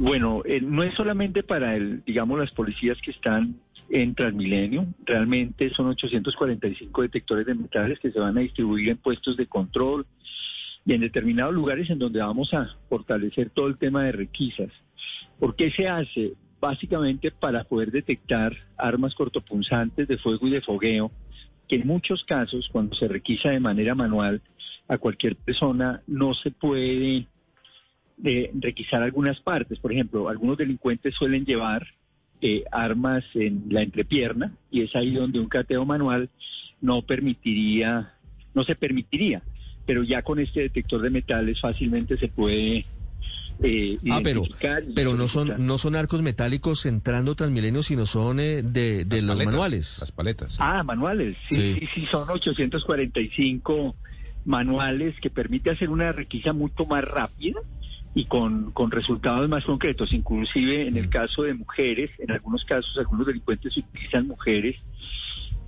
Bueno, eh, no es solamente para el, digamos, las policías que están en Transmilenio, realmente son 845 detectores de metales que se van a distribuir en puestos de control y en determinados lugares en donde vamos a fortalecer todo el tema de requisas. ¿Por qué se hace? Básicamente para poder detectar armas cortopunzantes de fuego y de fogueo, que en muchos casos, cuando se requisa de manera manual a cualquier persona, no se puede de requisar algunas partes. Por ejemplo, algunos delincuentes suelen llevar eh, armas en la entrepierna y es ahí donde un cateo manual no permitiría, no se permitiría. Pero ya con este detector de metales fácilmente se puede eh, ah, pero, pero no son no son arcos metálicos entrando Transmilenio, sino son eh, de, de los manuales. Las paletas. Ah, manuales. Sí, sí, sí, son 845 manuales que permite hacer una requisa mucho más rápida y con, con resultados más concretos. Inclusive en el caso de mujeres, en algunos casos algunos delincuentes utilizan mujeres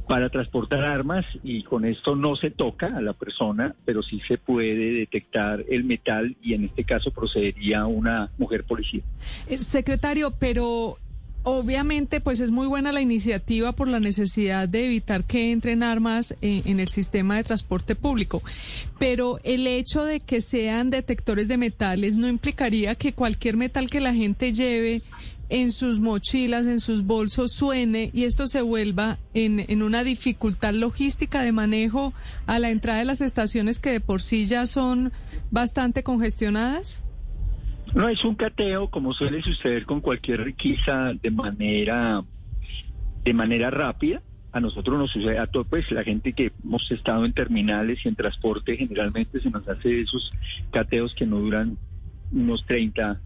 para transportar armas y con esto no se toca a la persona, pero sí se puede detectar el metal y en este caso procedería una mujer policía. Eh, secretario, pero Obviamente, pues es muy buena la iniciativa por la necesidad de evitar que entren armas eh, en, el sistema de transporte público, pero el hecho de que sean detectores de metales no implicaría que cualquier metal que la gente lleve en sus mochilas, en sus bolsos, suene y esto se vuelva en, en una dificultad logística de manejo a la entrada de las estaciones que de por sí ya son bastante congestionadas? No es un cateo como suele suceder con cualquier riqueza de manera de manera rápida. A nosotros nos sucede a todo, pues la gente que hemos estado en terminales y en transporte generalmente se nos hace esos cateos que no duran unos 30,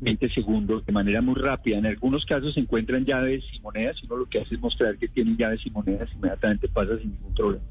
20 segundos de manera muy rápida. En algunos casos se encuentran llaves y monedas y uno lo que hace es mostrar que tienen llaves y monedas inmediatamente pasa sin ningún problema.